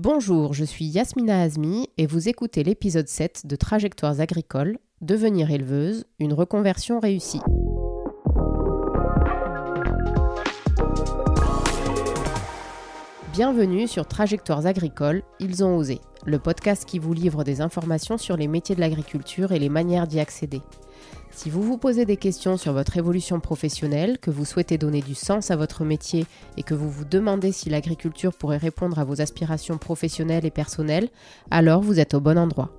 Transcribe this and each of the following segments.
Bonjour, je suis Yasmina Azmi et vous écoutez l'épisode 7 de Trajectoires agricoles, Devenir éleveuse, une reconversion réussie. Bienvenue sur Trajectoires agricoles, ils ont osé, le podcast qui vous livre des informations sur les métiers de l'agriculture et les manières d'y accéder. Si vous vous posez des questions sur votre évolution professionnelle, que vous souhaitez donner du sens à votre métier et que vous vous demandez si l'agriculture pourrait répondre à vos aspirations professionnelles et personnelles, alors vous êtes au bon endroit.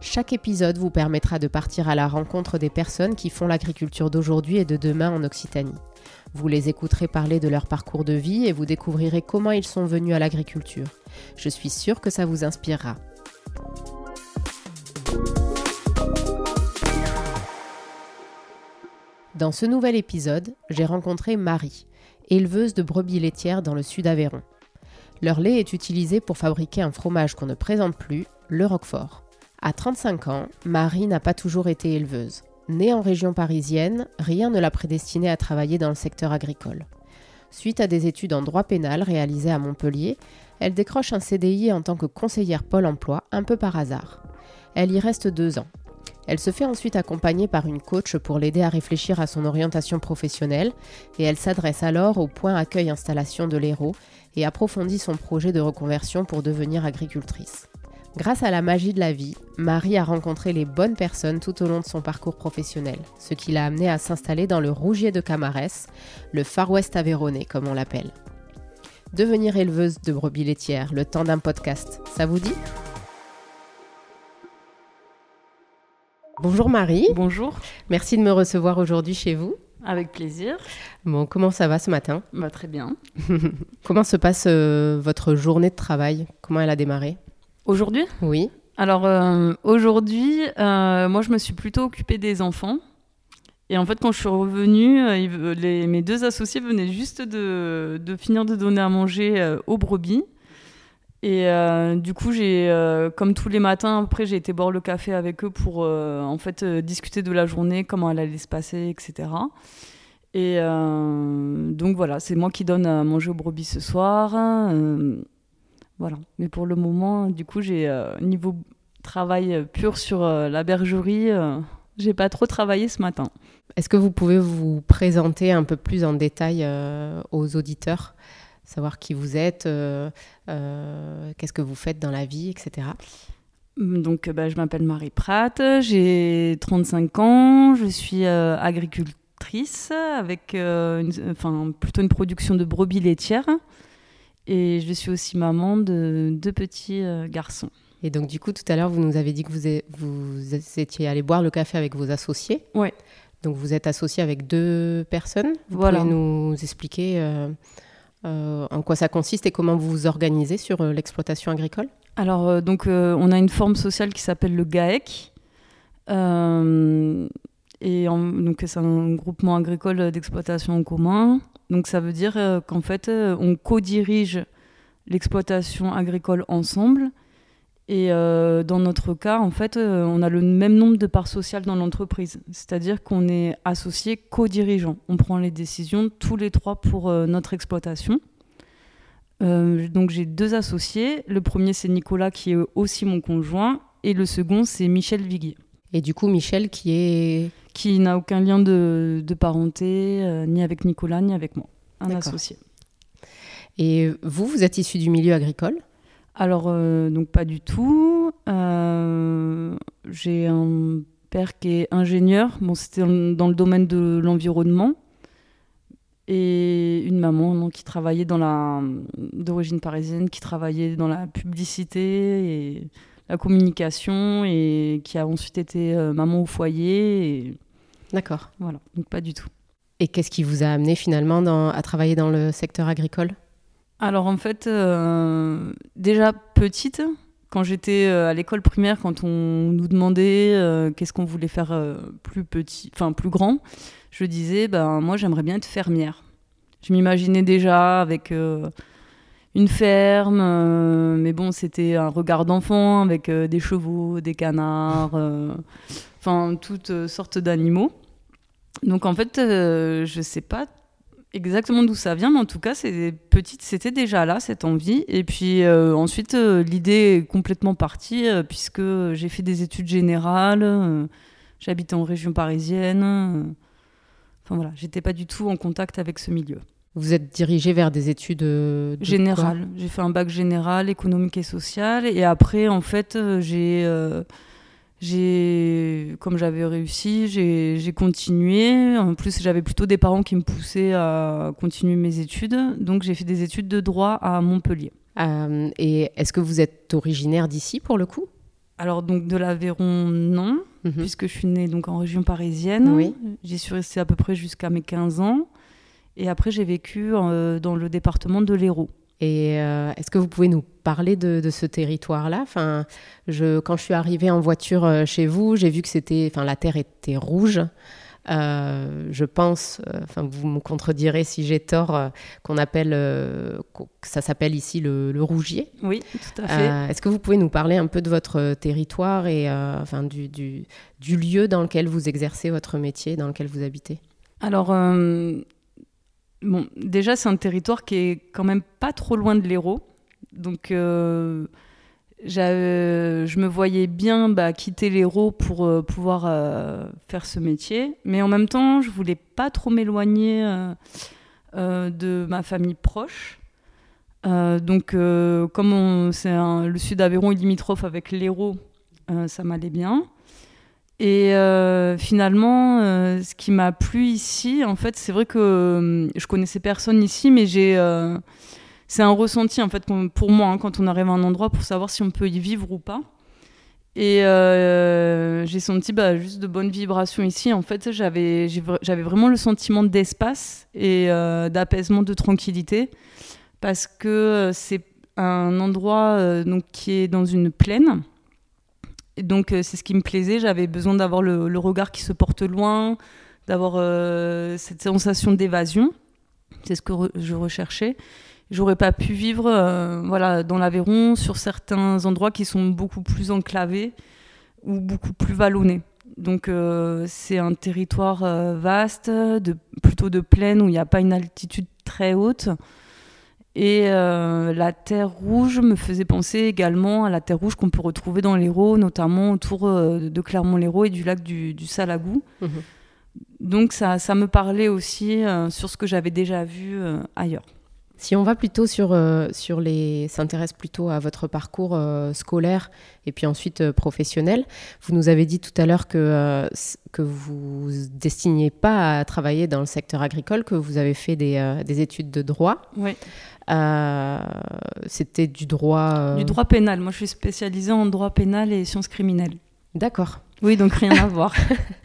Chaque épisode vous permettra de partir à la rencontre des personnes qui font l'agriculture d'aujourd'hui et de demain en Occitanie. Vous les écouterez parler de leur parcours de vie et vous découvrirez comment ils sont venus à l'agriculture. Je suis sûre que ça vous inspirera. Dans ce nouvel épisode, j'ai rencontré Marie, éleveuse de brebis laitières dans le sud Aveyron. Leur lait est utilisé pour fabriquer un fromage qu'on ne présente plus, le Roquefort. À 35 ans, Marie n'a pas toujours été éleveuse. Née en région parisienne, rien ne l'a prédestinée à travailler dans le secteur agricole. Suite à des études en droit pénal réalisées à Montpellier, elle décroche un CDI en tant que conseillère Pôle emploi un peu par hasard. Elle y reste deux ans. Elle se fait ensuite accompagner par une coach pour l'aider à réfléchir à son orientation professionnelle et elle s'adresse alors au point accueil installation de l'Hérault et approfondit son projet de reconversion pour devenir agricultrice. Grâce à la magie de la vie, Marie a rencontré les bonnes personnes tout au long de son parcours professionnel, ce qui l'a amené à s'installer dans le Rougier de Camarès, le Far West Aveyronais comme on l'appelle. Devenir éleveuse de brebis laitières, le temps d'un podcast, ça vous dit? Bonjour Marie. Bonjour. Merci de me recevoir aujourd'hui chez vous. Avec plaisir. Bon, comment ça va ce matin? Bah, Très bien. comment se passe euh, votre journée de travail? Comment elle a démarré? Aujourd'hui? Oui. Alors euh, aujourd'hui, euh, moi je me suis plutôt occupée des enfants. Et en fait, quand je suis revenue, les, mes deux associés venaient juste de, de, finir de donner à manger aux brebis. Et du coup, j'ai, comme tous les matins, après, j'ai été boire le café avec eux pour en fait discuter de la journée, comment elle allait se passer, etc. Et donc voilà, c'est moi qui donne à manger aux brebis ce soir. Voilà. Mais pour le moment, du coup, j'ai euh, niveau travail pur sur euh, la bergerie, euh, j'ai pas trop travaillé ce matin. Est-ce que vous pouvez vous présenter un peu plus en détail aux auditeurs? Savoir qui vous êtes, qu'est-ce que vous faites dans la vie, etc. Donc, bah, je m'appelle Marie Pratt, j'ai 35 ans, je suis agricultrice avec enfin, plutôt une production de brebis laitières. Et je suis aussi maman de deux petits euh, garçons. Et donc, du coup, tout à l'heure, vous nous avez dit que vous, vous étiez allé boire le café avec vos associés. Oui. Donc, vous êtes associé avec deux personnes. Vous pouvez nous expliquer euh, euh, en quoi ça consiste et comment vous vous organisez sur l'exploitation agricole? Alors, donc, on a une forme sociale qui s'appelle le GAEC. et donc, c'est un groupement agricole d'exploitation en commun. Donc ça veut dire euh, qu'en fait, euh, on co-dirige l'exploitation agricole ensemble. Et euh, dans notre cas, en fait, on a le même nombre de parts sociales dans l'entreprise. C'est-à-dire qu'on est associé co-dirigeant. On prend les décisions tous les trois pour notre exploitation. donc j'ai deux associés. Le premier, c'est Nicolas, qui est aussi mon conjoint. Et le second, c'est Michel Viguier. Et du coup, Michel, qui est qui n'a aucun lien de, parenté, euh, ni avec Nicolas, ni avec moi, un associé. Et vous, vous êtes issu du milieu agricole Alors, euh, donc pas du tout. Euh, j'ai un père qui est ingénieur, bon, c'était dans le domaine de l'environnement, et une maman qui travaillait dans la d'origine parisienne, qui travaillait dans la publicité et la communication, et qui a ensuite été maman au foyer. Et D'accord. Voilà, donc pas du tout. Et qu'est-ce qui vous a amené finalement à travailler dans le secteur agricole? Alors en fait, euh, déjà petite, quand j'étais euh, à l'école primaire, quand on nous demandait euh, qu'est-ce qu'on voulait faire plus petit, enfin plus grand, je disais ben moi j'aimerais bien être fermière. Je m'imaginais déjà avec une ferme, mais bon c'était un regard d'enfant avec des chevaux, des canards enfin toutes sortes d'animaux. Donc en fait, je je sais pas exactement d'où ça vient, mais en tout cas, c'est petite, c'était déjà là cette envie. Et puis ensuite, l'idée est complètement partie puisque j'ai fait des études générales, j'habite en région parisienne. Enfin voilà, j'étais pas du tout en contact avec ce milieu. Vous êtes dirigé vers des études euh, générales. J'ai fait un bac général, économique et social, et après, en fait, euh, j'ai, euh, j'ai, comme j'avais réussi, j'ai, continué. En plus, j'avais plutôt des parents qui me poussaient à continuer mes études, donc j'ai fait des études de droit à Montpellier. et est-ce que vous êtes originaire d'ici pour le coup? Alors donc de l'Aveyron, non, mhm. puisque je suis née donc en région parisienne. Oui. J'y suis restée à peu près jusqu'à mes 15 ans. Et après, j'ai vécu euh, dans le département de l'Hérault. Et euh, est-ce que vous pouvez nous parler de, ce territoire-là? Enfin, je, Quand je suis arrivée en voiture euh, chez vous, j'ai vu que c'était, enfin, la terre était rouge. je pense, enfin vous me contredirez si j'ai tort, qu'on appelle, ça s'appelle ici le, rougier. Oui, tout à fait. Est-ce que vous pouvez nous parler un peu de votre territoire et enfin du, du, du, lieu dans lequel vous exercez votre métier, dans lequel vous habitez? Alors, Bon, déjà, c'est un territoire qui est quand même pas trop loin de l'Hérault. Donc, euh, je me voyais bien bah, quitter l'Hérault pour euh, pouvoir euh, faire ce métier. Mais en même temps, je voulais pas trop m'éloigner de ma famille proche. donc, comme c'est le sud d'Aveyron est limitrophe avec l'Hérault, ça m'allait bien. Et euh, finalement, euh, ce qui m'a plu ici, en fait, c'est vrai que euh, je connaissais personne ici, mais j'ai, c'est un ressenti en fait pour moi hein, quand on arrive à un endroit pour savoir si on peut y vivre ou pas. Et j'ai senti bah, juste de bonnes vibrations ici. En fait, j'avais, vraiment le sentiment d'espace et d'apaisement, de tranquillité, parce que c'est un endroit qui est dans une plaine euh, c'est ce qui me plaisait. J'avais besoin d'avoir le, regard qui se porte loin, d'avoir euh, cette sensation d'évasion. C'est ce que je recherchais. J'aurais pas pu vivre euh, voilà, dans l'Aveyron sur certains endroits qui sont beaucoup plus enclavés ou beaucoup plus vallonnés. Donc c'est un territoire vaste, de, plutôt de plaine où il n'y a pas une altitude très haute. Et euh, la terre rouge me faisait penser également à la terre rouge qu'on peut retrouver dans l'Hérault, notamment autour euh, de Clermont-Lérault et du lac du, Salagou. Mhm. Donc ça, ça, me parlait aussi euh, sur ce que j'avais déjà vu ailleurs. Si on va plutôt sur, sur les, s'intéresse plutôt à votre parcours scolaire et puis ensuite professionnel, vous nous avez dit tout à l'heure que, que vous destiniez pas à travailler dans le secteur agricole, que vous avez fait des, des études de droit. Oui. Euh, c'était du droit. Euh, du droit pénal. Moi, je suis spécialisée en droit pénal et sciences criminelles. D'accord. Oui, donc rien à voir.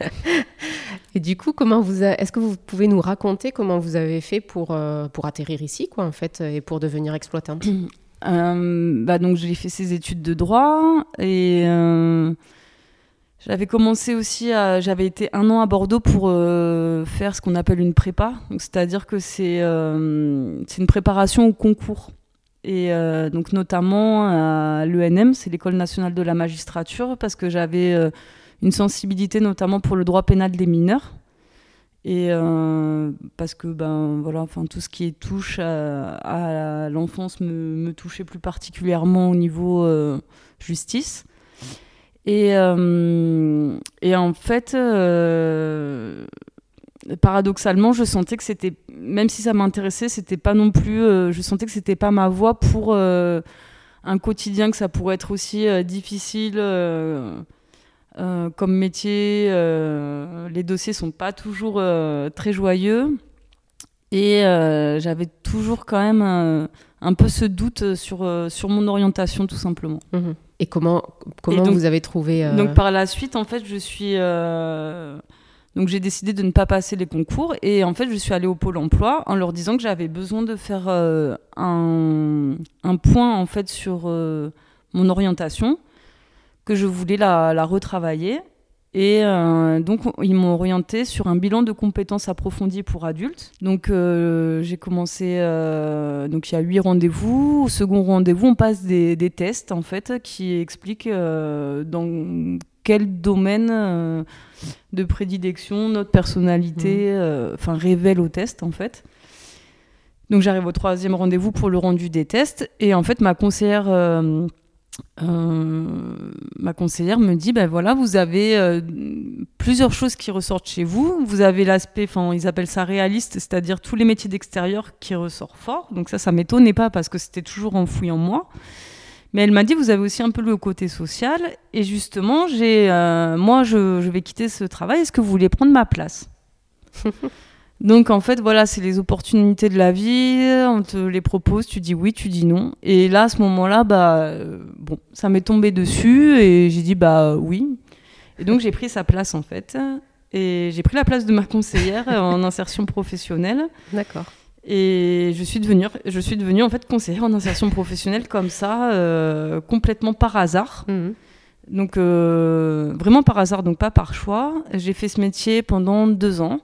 Et du coup, comment vous est-ce que vous pouvez nous raconter comment vous avez fait pour, euh, pour atterrir ici, quoi, en fait, et pour devenir exploitante? Bah donc j'ai fait ces études de droit et j'avais commencé aussi à. J'avais été un an à Bordeaux pour euh, faire ce qu'on appelle une prépa. C'est-à-dire que c'est euh, une préparation au concours. Et euh, donc, notamment à l'ENM, c'est l'École nationale de la magistrature, parce que j'avais une sensibilité notamment pour le droit pénal des mineurs. Et parce que ben, voilà, enfin, tout ce qui touche à, l'enfance me, touchait plus particulièrement au niveau justice. Et, euh, et en fait, euh, paradoxalement, je sentais que c'était, même si ça m'intéressait, c'était pas non plus, euh, je sentais que c'était pas ma voie pour un quotidien, que ça pourrait être aussi difficile. comme métier, les dossiers sont pas toujours très joyeux. Et j'avais toujours quand même un peu ce doute sur, sur mon orientation, tout simplement. Mmh et comment, comment vous avez trouvé euh, Donc par la suite, en fait, je suis... Euh, donc j'ai décidé de ne pas passer les concours et en fait je suis allée au pôle emploi en leur disant que j'avais besoin de faire euh, un, un, point en fait sur mon orientation, que je voulais la, la retravailler et euh, donc, ils m'ont orienté sur un bilan de compétences approfondies pour adultes. Donc, euh, j'ai commencé. Euh, donc, il y a huit rendez-vous. Au second rendez-vous, on passe des, des, tests, en fait, qui expliquent dans quel domaine de prédilection notre personnalité mmh. enfin révèle au test, en fait. Donc j'arrive au troisième rendez-vous pour le rendu des tests et en fait ma conseillère, euh, euh, ma conseillère me dit ben voilà vous avez euh, plusieurs choses qui ressortent chez vous. Vous avez l'aspect, enfin ils appellent ça réaliste, c'est-à-dire tous les métiers d'extérieur qui ressortent fort. Donc ça ça m'étonnait pas parce que c'était toujours enfoui en moi. Mais elle m'a dit, vous avez aussi un peu le côté social. Et justement, j'ai, moi, je, je vais quitter ce travail. Est-ce que vous voulez prendre ma place? Donc en fait, voilà, c'est les opportunités de la vie, on te les propose, tu dis oui, tu dis non. Et là, à ce moment-là, bah, euh, bon, ça m'est tombé dessus et j'ai dit bah oui. Et donc j'ai pris sa place en fait. Et j'ai pris la place de ma conseillère en insertion professionnelle. D'accord. Et je suis devenue, je suis devenue en fait conseillère en insertion professionnelle comme ça, euh, complètement par hasard. Mhm. Donc euh, vraiment par hasard, donc pas par choix. J'ai fait ce métier pendant deux ans.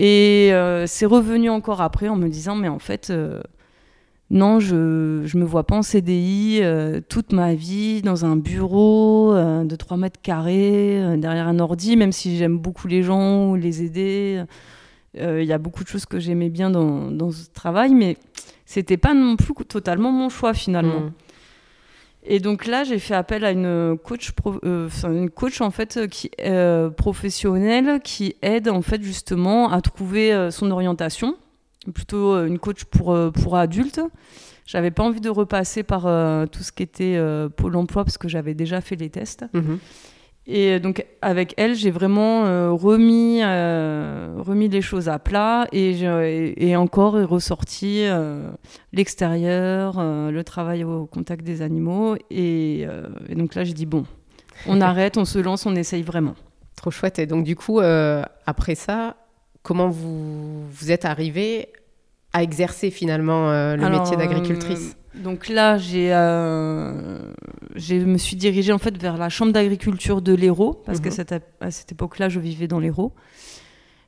Et euh, c'est revenu encore après en me disant, mais en fait, euh, non, je ne me vois pas en CDI euh, toute ma vie dans un bureau de 3 mètres carrés, derrière un ordi, même si j'aime beaucoup les gens, les aider. Il y a beaucoup de choses que j'aimais bien dans, ce travail, mais c'était pas non plus totalement mon choix finalement. Mhm. Et donc là, j'ai fait appel à une coach, euh, une coach en fait qui euh, professionnelle qui aide en fait justement à trouver euh, son orientation. Plutôt une coach pour pour adultes. J'avais pas envie de repasser par tout ce qui était Pôle Emploi parce que j'avais déjà fait les tests. Mhm. Et donc avec elle, j'ai vraiment euh, remis, euh, remis les choses à plat et, je- et encore ressorti euh, l'extérieur, le travail au contact des animaux. Et, et donc là, j'ai dit bon, on arrête, on se lance, on essaye vraiment. Trop chouette. Et donc, du coup, après ça, comment vous, vous êtes arrivé à exercer finalement le Alors, métier d'agricultrice? Donc là, j'ai, euh, je me suis dirigée en fait vers la chambre d'agriculture de l'Hérault parce Mhm. qu'à cette, à cette époque-là, je vivais dans l'Hérault.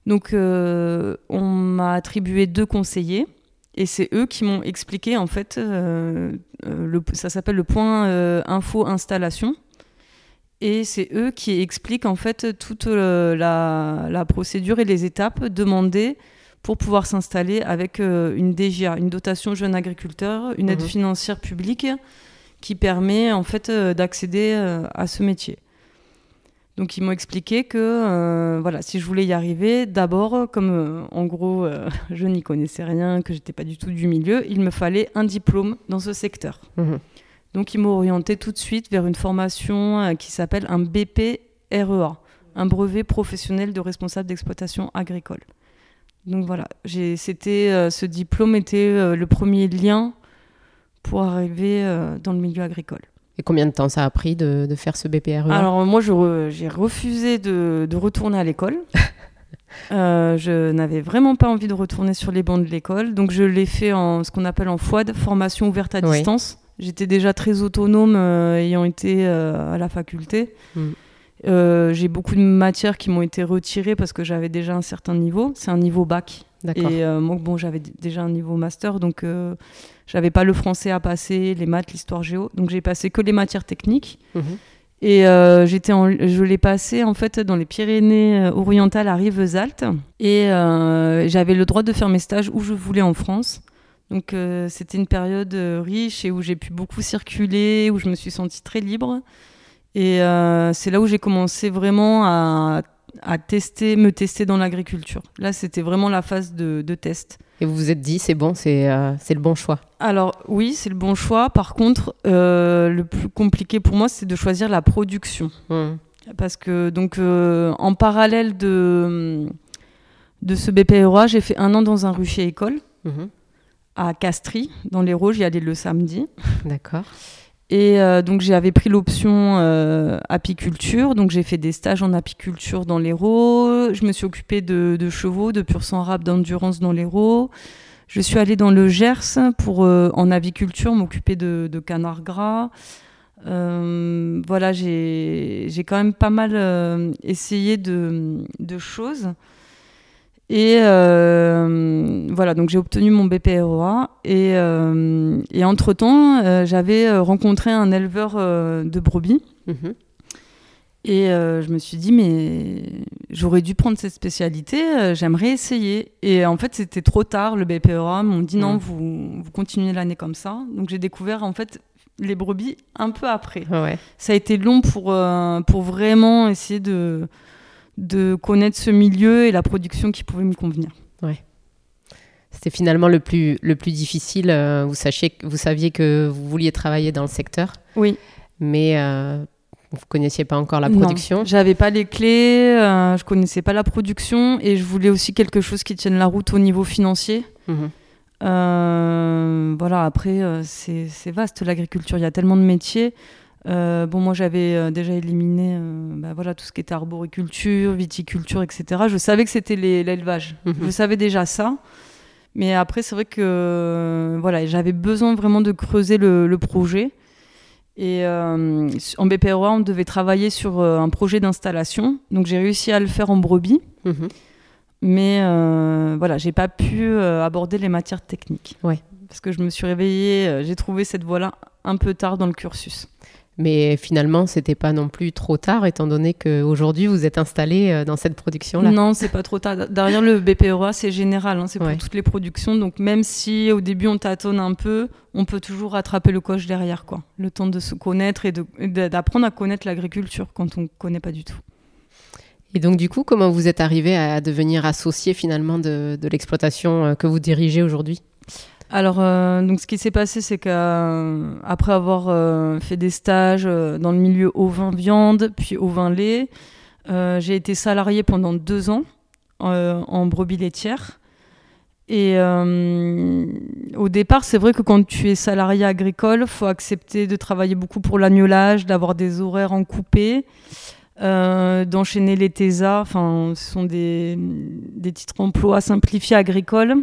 Donc, euh, on m'a attribué deux conseillers et c'est eux qui m'ont expliqué en fait, euh, le, ça s'appelle le point info installation. Et c'est eux qui expliquent en fait toute la, la procédure et les étapes demandées pour pouvoir s'installer avec euh, une DGA, une dotation jeune agriculteur, une aide Mhm. financière publique qui permet en fait euh, d'accéder euh, à ce métier. Donc ils m'ont expliqué que voilà, si je voulais y arriver, d'abord, comme en gros je n'y connaissais rien, que j'étais pas du tout du milieu, il me fallait un diplôme dans ce secteur. Mhm. Donc ils m'ont orienté tout de suite vers une formation qui s'appelle un BPREA, un brevet professionnel de responsable d'exploitation agricole. Donc voilà, c'était euh, ce diplôme était euh, le premier lien pour arriver euh, dans le milieu agricole. Et combien de temps ça a pris de, de faire ce BPRE Alors moi, j'ai refusé de, de retourner à l'école. Euh, je n'avais vraiment pas envie de retourner sur les bancs de l'école, donc je l'ai fait en ce qu'on appelle en FOAD, formation ouverte à Oui. distance. J'étais déjà très autonome euh, ayant été euh, à la faculté. Mm. Euh, j'ai beaucoup de matières qui m'ont été retirées parce que j'avais déjà un certain niveau. C'est un niveau bac. Et euh, moi, bon, j'avais déjà un niveau master, donc euh, j'avais pas le français à passer, les maths, l'histoire géo. Donc j'ai passé que les matières techniques. Mhm. Et euh, j'étais je l'ai passé en fait dans les Pyrénées orientales à Rivesaltes. Et j'avais le droit de faire mes stages où je voulais en France. Donc c'était une période riche et où j'ai pu beaucoup circuler, où je me suis sentie très libre. Et euh, c'est là où j'ai commencé vraiment à, à tester, me tester dans l'agriculture. Là, c'était vraiment la phase de, de test. Et vous vous êtes dit, c'est bon, c'est euh, c'est le bon choix. Alors oui, c'est le bon choix. Par contre, euh, le plus compliqué pour moi, c'est de choisir la production. Mhm. Parce que, donc, en parallèle de, de ce BPRA, j'ai fait un an dans un rucher école Mhm. à Castries, dans les J'y allais le samedi. D'accord. Et euh, donc, j'avais pris l'option euh, apiculture. Donc, j'ai fait des stages en apiculture dans l'Hérault. Je me suis occupée de, chevaux, de pur sang rap, d'endurance dans l'Hérault. Je suis allée dans le Gers pour, euh, en aviculture, m'occuper de, canards gras. Voilà, j'ai quand même pas mal essayé de choses. Et euh, voilà, donc j'ai obtenu mon BPROA. Et, euh, et entre-temps, euh, j'avais rencontré un éleveur de brebis. Mhm. Et je me suis dit, mais j'aurais dû prendre cette spécialité, j'aimerais essayer. Et en fait, c'était trop tard. Le BPEA m'ont dit, non, vous, vous continuez l'année comme ça. Donc j'ai découvert en fait les brebis un peu après. Ouais. Ça a été long pour, pour vraiment essayer de, de connaître ce milieu et la production qui pouvait me convenir. C'était finalement le plus, le plus difficile. euh, Vous, sachiez, vous saviez que vous vouliez travailler dans le secteur, Oui. mais euh, vous ne connaissiez pas encore la production. J'avais pas les clés, euh, je connaissais pas la production et je voulais aussi quelque chose qui tienne la route au niveau financier. Mhm. Euh, voilà, après, c'est c'est vaste l'agriculture, il y a tellement de métiers. Euh, bon, moi j'avais euh, déjà éliminé euh, bah, voilà, tout ce qui était arboriculture, viticulture, etc. Je savais que c'était l'élevage. Mhm. Je savais déjà ça. Mais après, c'est vrai que euh, voilà, j'avais besoin vraiment de creuser le, le projet. Et en BPROA, on devait travailler sur un projet d'installation. Donc j'ai réussi à le faire en brebis. Mhm. Mais voilà, j'ai pas pu aborder les matières techniques. Ouais. Parce que je me suis réveillée, j'ai trouvé cette voie-là un peu tard dans le cursus. Mais finalement, c'était pas non plus trop tard, étant donné qu'aujourd'hui, vous êtes installé euh, dans cette production-là. Non, c'est pas trop tard. Derrière le BPROA, c'est général, hein, c'est pour Ouais. toutes les productions. Donc même si au début on tâtonne un peu, on peut toujours rattraper le coche derrière, quoi. Le temps de se connaître et d'apprendre à connaître l'agriculture quand on connaît pas du tout. Et donc, du coup, comment vous êtes arrivé à devenir associé finalement de, de l'exploitation euh, que vous dirigez aujourd'hui? Alors, euh, donc ce qui s'est passé, c'est qu'après avoir euh, fait des stages euh, dans le milieu au vin viande, puis au vin lait, euh, j'ai été salariée pendant deux ans euh, en brebis laitière. Et euh, au départ, c'est vrai que quand tu es salarié agricole, faut accepter de travailler beaucoup pour l'agnolage, d'avoir des horaires en coupé, euh, d'enchaîner les TESA. Enfin, ce sont des, des titres emploi simplifiés agricoles.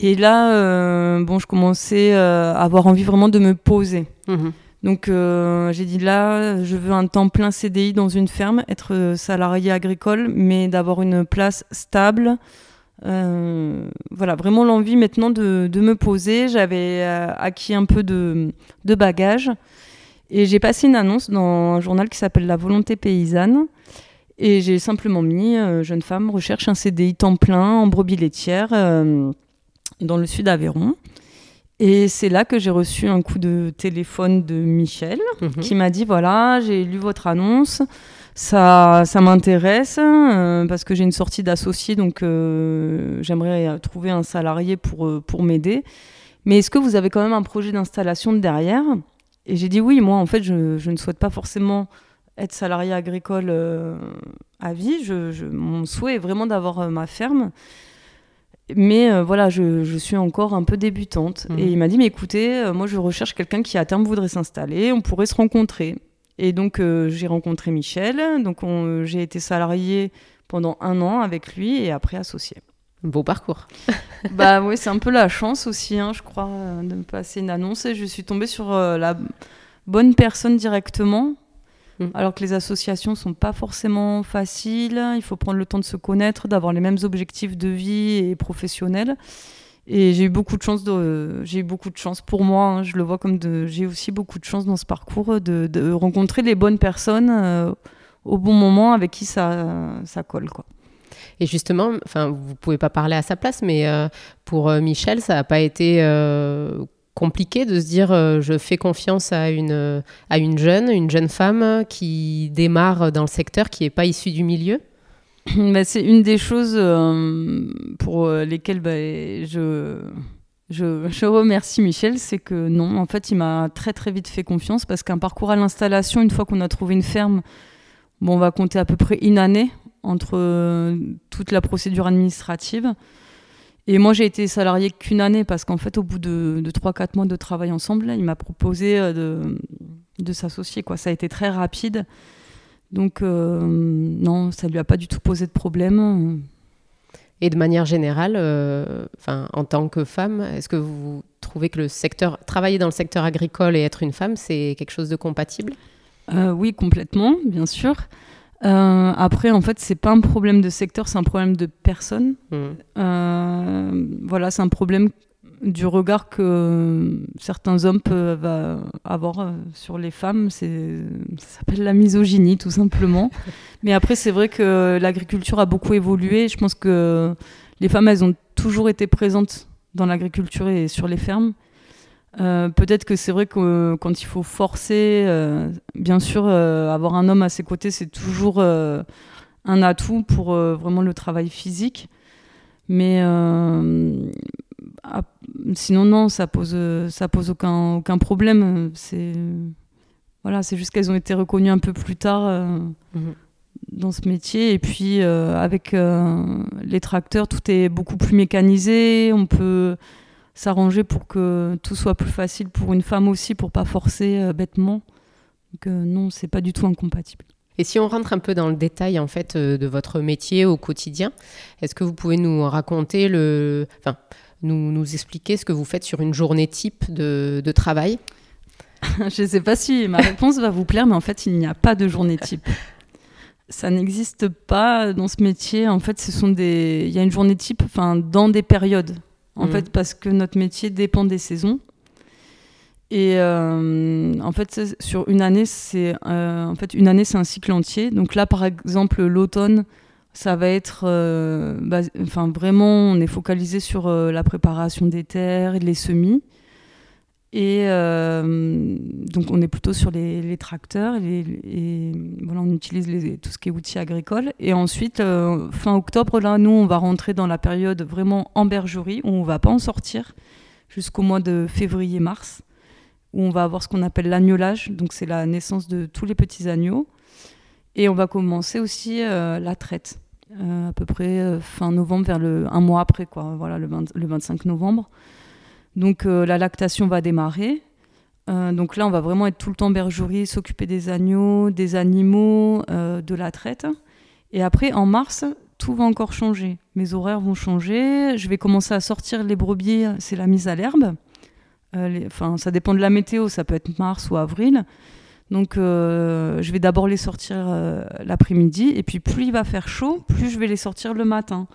Et là, euh, bon, je commençais euh, à avoir envie vraiment de me poser. Mhm. Donc euh, j'ai dit là, je veux un temps plein CDI dans une ferme, être salarié agricole, mais d'avoir une place stable. Voilà, vraiment l'envie maintenant de, de me poser. J'avais acquis un peu de, de bagages et j'ai passé une annonce dans un journal qui s'appelle La Volonté Paysanne. Et j'ai simplement mis jeune femme recherche un CDI temps plein en brebis laitière dans le sud Aveyron. Et c'est là que j'ai reçu un coup de téléphone de Michel Mhm. qui m'a dit voilà, j'ai lu votre annonce, ça, ça m'intéresse euh, parce que j'ai une sortie d'associé, donc euh, j'aimerais euh, trouver un salarié pour, pour m'aider. Mais est-ce que vous avez quand même un projet d'installation derrière? Et j'ai dit oui, moi en fait, je, je ne souhaite pas forcément être salarié agricole euh, à vie. Je, je- mon souhait est vraiment d'avoir ma ferme. Mais euh, voilà, je, je suis encore un peu débutante. Mhm. Et il m'a dit, mais écoutez, euh, moi je recherche quelqu'un qui à terme voudrait s'installer, on pourrait se rencontrer. Et donc euh, j'ai rencontré Michel, donc on- j'ai été salariée pendant un an avec lui et après associée. Beau parcours. bah oui, c'est un peu la chance aussi, hein, je crois, de me passer une annonce et je suis tombée sur la bonne personne directement. Mhm. Alors que les associations sont pas forcément faciles, il faut prendre le temps de se connaître, d'avoir les mêmes objectifs de vie et professionnels. Et j'ai eu beaucoup de chance de, j'ai eu beaucoup de chance pour moi. hein, je le vois comme de, j'ai aussi beaucoup de chance dans ce parcours de, de rencontrer les bonnes personnes euh, au bon moment avec qui ça, ça colle quoi. Et justement, enfin, vous pouvez pas parler à sa place, mais euh, pour euh, Michel, ça n'a pas été euh, compliqué de se dire euh, je fais confiance à une, à une jeune, une jeune femme qui démarre dans le secteur, qui n'est pas issue du milieu? Bah, c'est une des choses euh, pour euh, lesquelles bah, je, je, je remercie Michel, c'est que non, en fait, il m'a très très vite fait confiance parce qu'un parcours à l'installation, une fois qu'on a trouvé une ferme, bon, on va compter à peu près une année entre toute la procédure administrative. Et moi, j'ai été salariée qu'une année parce qu'en fait, au bout de, de 3-4 mois de travail ensemble, il m'a proposé euh, de, de s'associer. quoi. Ça a été très rapide. Donc, euh, non, ça lui a pas du tout posé de problème. Et de manière générale, euh, enfin, en tant que femme, est-ce que vous trouvez que le secteur, travailler dans le secteur agricole et être une femme, c'est quelque chose de compatible? Euh, oui, complètement, bien sûr. Euh, après, en fait, c'est pas un problème de secteur, c'est un problème de personne. Mhm. Euh, voilà, c'est un problème du regard que certains hommes peuvent avoir sur les femmes. C'est, ça s'appelle la misogynie, tout simplement. Mais après, c'est vrai que l'agriculture a beaucoup évolué. Je pense que les femmes, elles ont toujours été présentes dans l'agriculture et sur les fermes. Euh, peut-être que c'est vrai que euh, quand il faut forcer, euh, bien sûr, avoir un homme à ses côtés, c'est toujours un atout pour vraiment le travail physique. Mais sinon, non, ça pose, ça pose aucun, aucun problème. C'est voilà, c'est juste qu'elles ont été reconnues un peu plus tard mhm. dans ce métier. Et puis, avec les tracteurs, tout est beaucoup plus mécanisé. On peut s'arranger pour que tout soit plus facile pour une femme aussi, pour pas forcer euh, bêtement. Donc euh, non, c'est pas du tout incompatible. Et si on rentre un peu dans le détail en fait euh, de votre métier au quotidien, est-ce que vous pouvez nous raconter le, enfin, nous, nous expliquer ce que vous faites sur une journée type de, de travail? Je ne sais pas si ma réponse va vous plaire, mais en fait, il n'y a pas de journée type. Ça n'existe pas dans ce métier. En fait, ce sont des, il y a une journée type, enfin, dans des périodes en mm. fait, parce que notre métier dépend des saisons. Et euh, en fait, sur une année, c'est euh, en fait une année, c'est un cycle entier. Donc là, par exemple, l'automne, ça va être, euh, enfin vraiment, on est focalisé sur la préparation des terres, les semis. Et donc, on est plutôt sur les, tracteurs et, voilà, on utilise tout ce qui est outils agricoles. Et ensuite, fin octobre, là, nous, on va rentrer dans la période vraiment en bergerie où on va pas en sortir jusqu'au mois de février-mars, où on va avoir ce qu'on appelle l'agnolage. Donc, c'est la naissance de tous les petits agneaux. Et on va commencer aussi la traite, à peu près fin novembre, vers le, un mois après, quoi, voilà, le, le 25 novembre. Donc euh, la lactation va démarrer. Euh, donc là, on va vraiment être tout le temps bergerie, s'occuper des agneaux, des animaux, euh, de la traite. Et après, en mars, tout va encore changer. Mes horaires vont changer. Je vais commencer à sortir les brebis, c'est la mise à l'herbe. Enfin, ça dépend de la météo, ça peut être mars ou avril. Donc, je vais d'abord les sortir l'après-midi, et puis plus il va faire chaud, plus je vais les sortir le matin.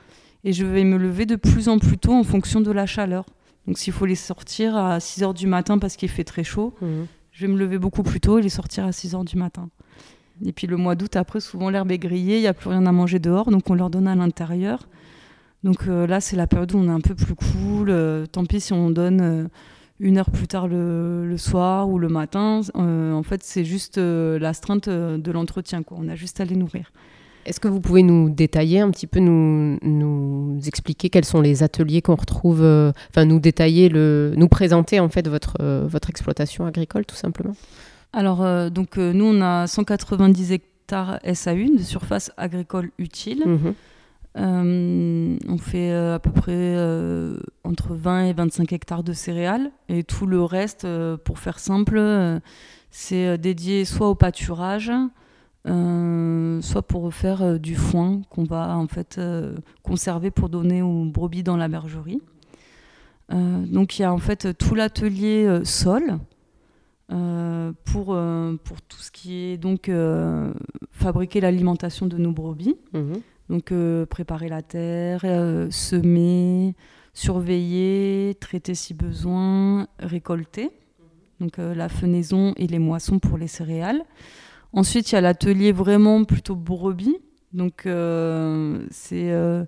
Et je vais me lever de plus en plus tôt en fonction de la chaleur. Donc s'il faut les sortir à 6 h du matin parce qu'il fait très chaud, mhm. je vais me lever beaucoup plus tôt et les sortir à 6 h du matin. Et puis le mois d'août, après, souvent l'herbe est grillée, il n'y a plus rien à manger dehors, donc on leur donne à l'intérieur. Donc euh, là, c'est la période où on est un peu plus cool. Euh, tant pis si on donne euh, une heure plus tard le, soir ou le matin. en fait, c'est juste l'astreinte de l'entretien. On a juste à les nourrir. Est-ce que vous pouvez nous détailler un petit peu, nous, nous expliquer quels sont les ateliers qu'on retrouve, euh, enfin nous détailler, le, nous présenter en fait votre, euh, votre exploitation agricole tout simplement? Alors euh, donc nous on a 190 hectares SAU de surface agricole utile. Mhm. on fait à peu près entre 20 et 25 hectares de céréales et tout le reste, pour faire simple, c'est dédié soit au pâturage, euh, soit pour faire euh, du foin qu'on va en fait euh, conserver pour donner aux brebis dans la bergerie. donc il y a en fait tout l'atelier sol pour, pour tout ce qui est donc fabriquer l'alimentation de nos brebis. Mhm. Donc préparer la terre, semer, surveiller, traiter si besoin, récolter. Donc la fenaison et les moissons pour les céréales. Ensuite, il y a l'atelier vraiment plutôt brebis. Donc, euh, c'est euh,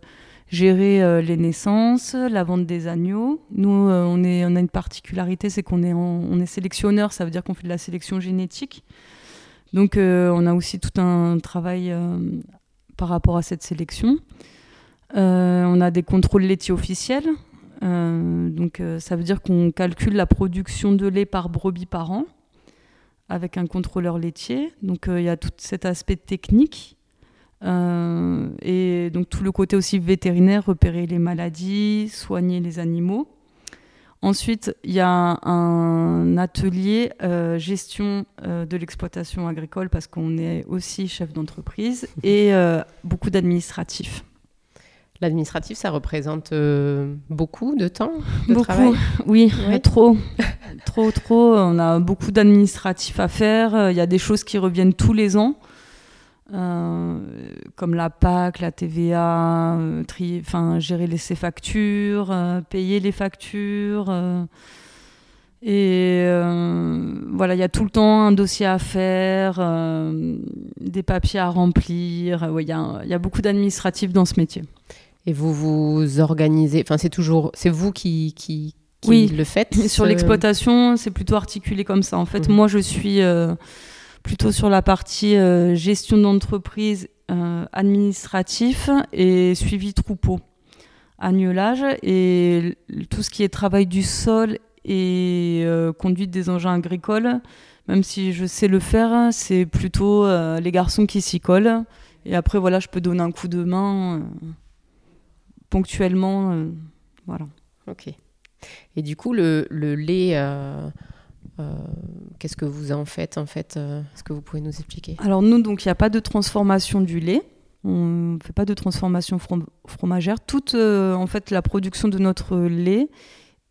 gérer euh, les naissances, la vente des agneaux. Nous, on, a une particularité, c'est qu'on est, est sélectionneur, ça veut dire qu'on fait de la sélection génétique. Donc, on a aussi tout un travail par rapport à cette sélection. on a des contrôles laitiers officiels. donc, ça veut dire qu'on calcule la production de lait par brebis par an avec un contrôleur laitier. Donc euh, il y a tout cet aspect technique. Euh, et donc tout le côté aussi vétérinaire, repérer les maladies, soigner les animaux. Ensuite, il y a un atelier euh, gestion de l'exploitation agricole parce qu'on est aussi chef d'entreprise et beaucoup d'administratifs. L'administratif, ça représente beaucoup de temps de beaucoup, Oui, trop. trop, trop. On a beaucoup d'administratifs à faire. Il y a des choses qui reviennent tous les ans. comme la PAC, la TVA, enfin gérer les, ses factures, payer les factures. Et voilà, il y a tout le temps un dossier à faire, des papiers à remplir. Il y, y, a beaucoup d'administratifs dans ce métier. Et vous vous organisez, enfin c'est toujours, c'est vous qui, qui, oui. le Sur l'exploitation, c'est plutôt articulé comme ça. En fait, moi je suis euh, plutôt sur la partie euh, gestion d'entreprise euh, administratif et suivi troupeau, agnelage et tout ce qui est travail du sol et conduite des engins agricoles. Même si je sais le faire, c'est plutôt les garçons qui s'y collent. Et après, voilà, je peux donner un coup de main ponctuellement. Voilà. Ok. Et du coup, le, le lait, euh, euh, qu'est-ce que vous en faites en fait Est-ce que vous pouvez nous expliquer? Alors nous, donc il n'y a pas de transformation du lait. On ne fait pas de transformation fromagère. Toute en fait la production de notre lait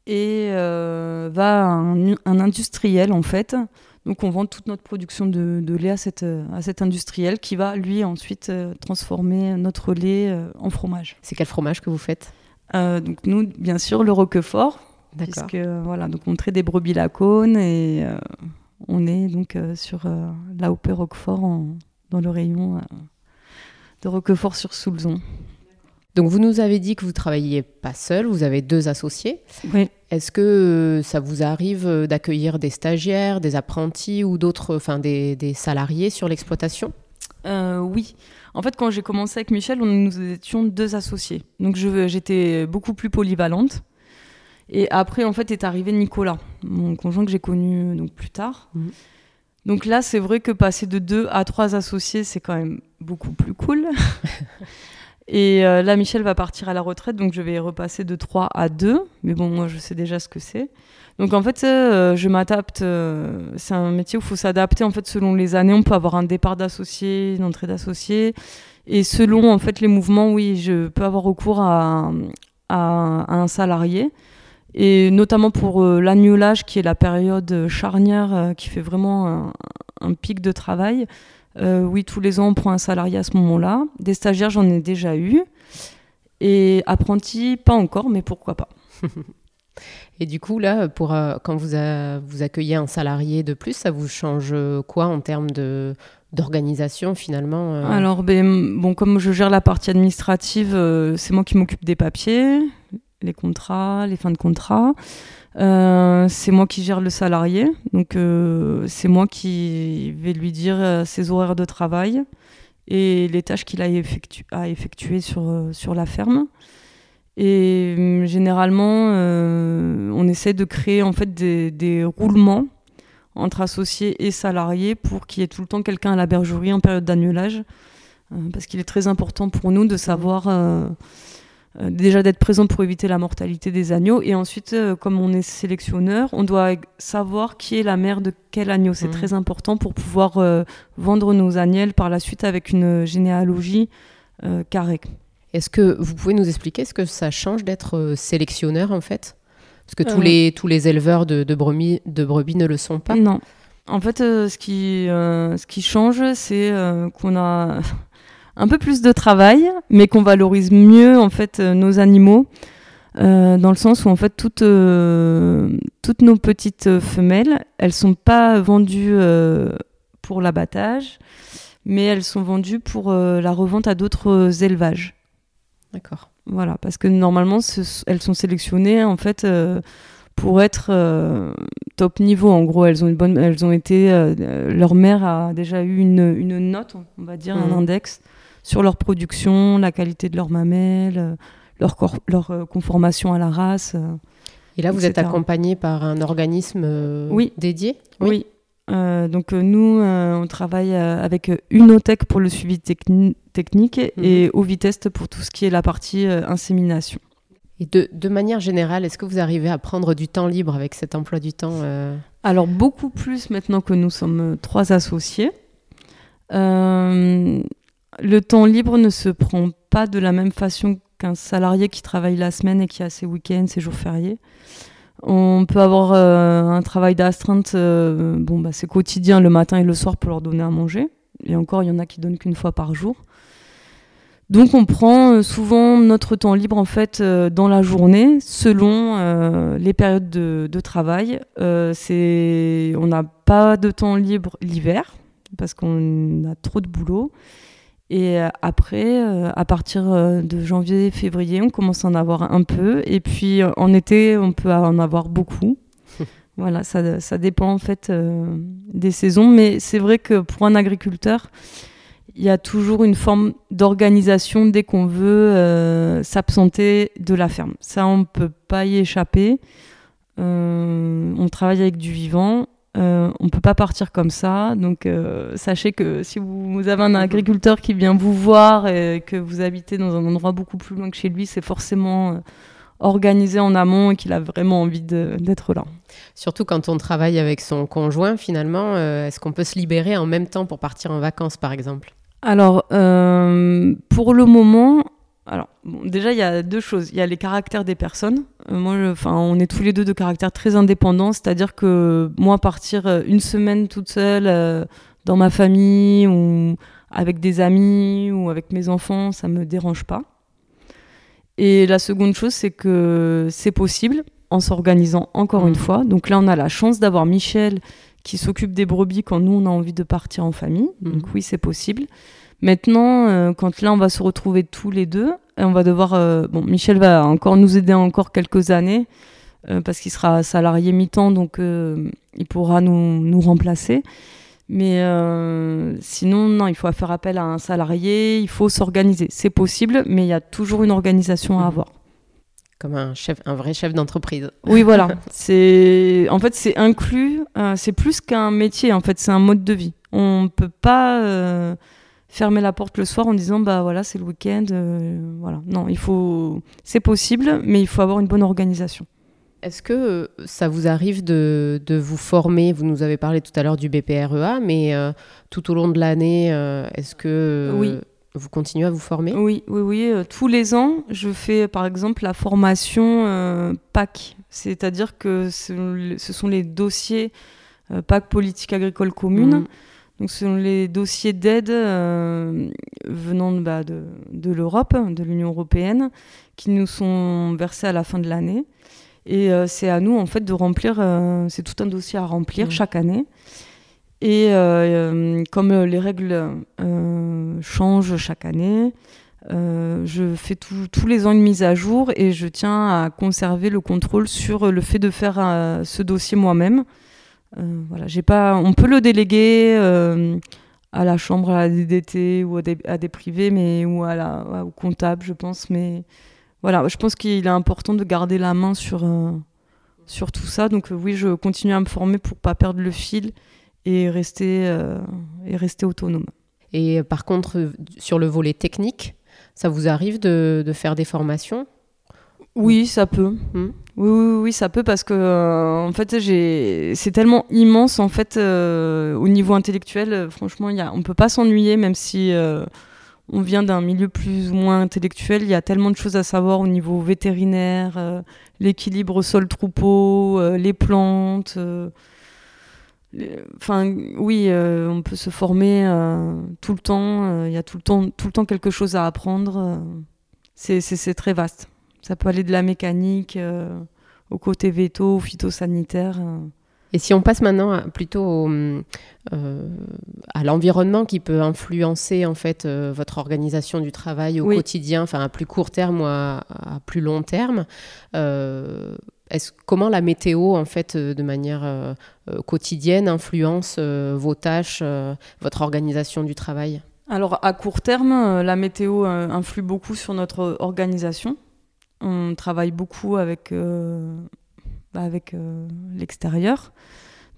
et va à un, un, industriel en fait donc on vend toute notre production de, lait à, cette, à cet industriel qui va lui ensuite euh, transformer notre lait euh, en fromage. C'est quel fromage que vous faites? euh, Donc nous, bien sûr, le Roquefort. Puisque voilà, donc on traite des brebis lacones et on est donc sur l'AOP Roquefort dans le rayon de Roquefort sur Soulzon. Donc vous nous avez dit que vous travailliez pas seul, vous avez deux associés. Oui. Est-ce que euh, ça vous arrive euh, d'accueillir des stagiaires, des apprentis ou d'autres, enfin des, salariés sur l'exploitation? Euh, Oui. En fait, quand j'ai commencé avec Michel, nous étions deux associés. Donc j'étais beaucoup plus polyvalente. Et après, en fait, est arrivé Nicolas, mon conjoint que j'ai connu donc plus tard. Mmh. Donc là, c'est vrai que passer de deux à trois associés, c'est quand même beaucoup plus cool. Et euh, là, Michel va partir à la retraite, donc je vais repasser de 3 à 2. Mais bon, moi, je sais déjà ce que c'est. Donc en fait, euh, je m'adapte. Euh, c'est un métier où il faut s'adapter en fait selon les années. On peut avoir un départ d'associé, une entrée d'associé. Et selon en fait les mouvements, oui, je peux avoir recours à, un salarié. Et notamment pour l'agnolage, qui est la période charnière qui fait vraiment un, pic de travail. Euh, oui, tous les ans, on prend un salarié à ce moment-là. Des stagiaires, j'en ai déjà eu. Et apprentis, pas encore, mais pourquoi pas. Et du coup, là, pour, euh, quand vous, vous accueillez un salarié de plus, ça vous change quoi en termes de, d'organisation finalement euh Alors, ben, bon, comme je gère la partie administrative, c'est moi qui m'occupe des papiers, les contrats, les fins de contrat. Euh, c'est moi qui gère le salarié, donc euh, c'est moi qui vais lui dire euh, ses horaires de travail et les tâches qu'il a, effectu à effectuer sur, sur la ferme. Et hum, généralement, on essaie de créer en fait des, des, roulements entre associés et salariés pour qu'il y ait tout le temps quelqu'un à la bergerie en période d'annulage, parce qu'il est très important pour nous de savoir euh, déjà d'être présent pour éviter la mortalité des agneaux. Et ensuite, euh, comme on est sélectionneur, on doit savoir qui est la mère de quel agneau. C'est mmh. très important pour pouvoir euh, vendre nos agnelles par la suite avec une généalogie carrée. Est-ce que vous pouvez nous expliquer ce que ça change d'être sélectionneur en fait? Parce que tous, les, tous les éleveurs de, de, brebis, de brebis ne le sont pas. Non. En fait, ce, qui, ce qui change, c'est qu'on a un peu plus de travail, mais qu'on valorise mieux en fait euh, nos animaux, euh, dans le sens où en fait toutes, euh, toutes nos petites femelles, elles sont pas vendues pour l'abattage, mais elles sont vendues pour la revente à d'autres élevages. D'accord. Voilà, parce que normalement elles sont sélectionnées en fait pour être top niveau. En gros, elles ont une bonne, elles ont été, leur mère a déjà eu une, une note, on va dire, un mmh. index sur leur production, la qualité de leurs mamelles, euh, leur, leur euh, conformation à la race. Euh, Et là, vous êtes accompagné par un organisme oui. dédié? Oui. Donc nous, on travaille avec Unotech pour le suivi technique mhm. et Ovitest pour tout ce qui est la partie insémination. Et de, de, manière générale, est-ce que vous arrivez à prendre du temps libre avec cet emploi du temps Alors beaucoup plus maintenant que nous sommes trois associés. Euh, le temps libre ne se prend pas de la même façon qu'un salarié qui travaille la semaine et qui a ses week-ends, ses jours fériés. On peut avoir euh, un travail d'astreinte, euh, bon, bah, c'est quotidien le matin et le soir pour leur donner à manger. et encore, il y en a qui donnent qu'une fois par jour. Donc on prend souvent notre temps libre en fait dans la journée selon les périodes de, travail. on n'a pas de temps libre l'hiver parce qu'on a trop de boulot. Et euh, après, euh, à partir euh, de janvier, février, on commence à en avoir un peu. Et puis en été, on peut en avoir beaucoup. voilà, ça, ça, dépend en fait des saisons. Mais c'est vrai que pour un agriculteur, il y a toujours une forme d'organisation dès qu'on veut s'absenter de la ferme. Ça, on ne peut pas y échapper. on travaille avec du vivant euh, on ne peut pas partir comme ça. Donc, euh, sachez que si vous, avez un agriculteur qui vient vous voir et que vous habitez dans un endroit beaucoup plus loin que chez lui, c'est forcément euh, organisé en amont et qu'il a vraiment envie d'être là. Surtout quand on travaille avec son conjoint, finalement, est-ce qu'on peut se libérer en même temps pour partir en vacances, par exemple? Alors, pour le moment, alors, déjà, il y a deux choses. Il y a les caractères des personnes. Euh, moi, enfin, on est tous les deux de caractères très indépendants, c'est-à-dire que moi, partir euh, une semaine toute seule euh, dans ma famille ou avec des amis ou avec mes enfants, ça me dérange pas. Et la seconde chose, c'est que c'est possible en s'organisant encore une mmh. fois. Donc là, on a la chance d'avoir Michel qui s'occupe des brebis quand nous, on a envie de partir en famille. Mmh. Donc oui, c'est possible. Maintenant, euh, quand là, on va se retrouver tous les deux, et on va devoir. Euh, bon, Michel va encore nous aider encore quelques années, euh, parce qu'il sera salarié mi-temps, donc il pourra nous, nous remplacer. Mais sinon, non, il faut faire appel à un salarié, il faut s'organiser. C'est possible, mais il y a toujours une organisation à mhm. avoir. Comme un, chef, un vrai chef d'entreprise. Oui, voilà. c'est, en fait, c'est inclus, c'est plus qu'un métier, en fait, c'est un mode de vie. On ne peut pas fermer la porte le soir en disant bah voilà c'est le week-end euh, voilà non il faut c'est possible mais il faut avoir une bonne organisation est-ce que euh, ça vous arrive de, de, vous former? Vous nous avez parlé tout à l'heure du BPREA, mais euh, tout au long de l'année, est-ce que oui. vous continuez à vous former? Oui, oui, oui. tous les ans, je fais par exemple la formation PAC, c'est-à-dire que ce, sont les dossiers PAC politique agricole commune. Mmh. Donc, ce sont les dossiers d'aide euh, venant bah, de, de l'Europe, de l'Union européenne, qui nous sont versés à la fin de l'année. Et euh, c'est à nous, en fait, de remplir. Euh, c'est tout un dossier à remplir mmh. chaque année. Et comme les règles changent chaque année, je fais tous les ans une mise à jour et je tiens à conserver le contrôle sur le fait de faire ce dossier moi-même. Euh, voilà, j'ai pas, on peut le déléguer euh, à la chambre, à la DDT ou à des, privés, mais ou à la, au comptable, je pense. Mais voilà, je pense qu'il est important de garder la main sur euh, sur tout ça. Donc oui, je continue à me former pour pas perdre le fil et rester et rester autonome. Et par contre, sur le volet technique, ça vous arrive de, de faire des formations? Oui, ça peut. Hmm. Oui, oui, oui, ça peut parce que euh, en fait, c'est tellement immense en fait euh, au niveau intellectuel. Euh, franchement, y a... on peut pas s'ennuyer, même si on vient d'un milieu plus ou moins intellectuel. Il y a tellement de choses à savoir au niveau vétérinaire, l'équilibre sol-troupeau, les plantes. Enfin, oui, on peut se former tout le temps. Il y a tout le temps, tout le temps quelque chose à apprendre. c'est très vaste. Ça peut aller de la mécanique euh, au côté veto, phytosanitaire. Euh. Et si on passe maintenant plutôt euh, à l'environnement qui peut influencer en fait votre organisation du travail au quotidien, enfin à plus court terme ou à, plus long terme, est-ce comment la météo en fait de manière quotidienne influence vos tâches, votre organisation du travail? Alors à court terme, la météo influe beaucoup sur notre organisation. On travaille beaucoup avec, euh, bah, euh, l'extérieur.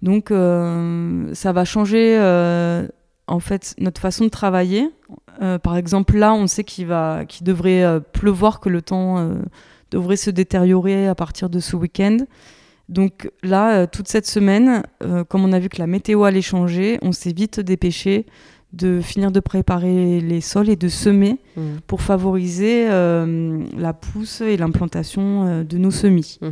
Donc, euh, ça va changer notre façon de travailler. par exemple, là, on sait qu'il qu'il devrait pleuvoir, que le temps devrait se détériorer à partir de ce week-end. Donc là, toute cette semaine, comme on a vu que la météo allait changer, on s'est vite dépêché de finir de préparer les sols et de semer mmh. pour favoriser euh, la pousse et l'implantation euh, de nos semis. Mmh.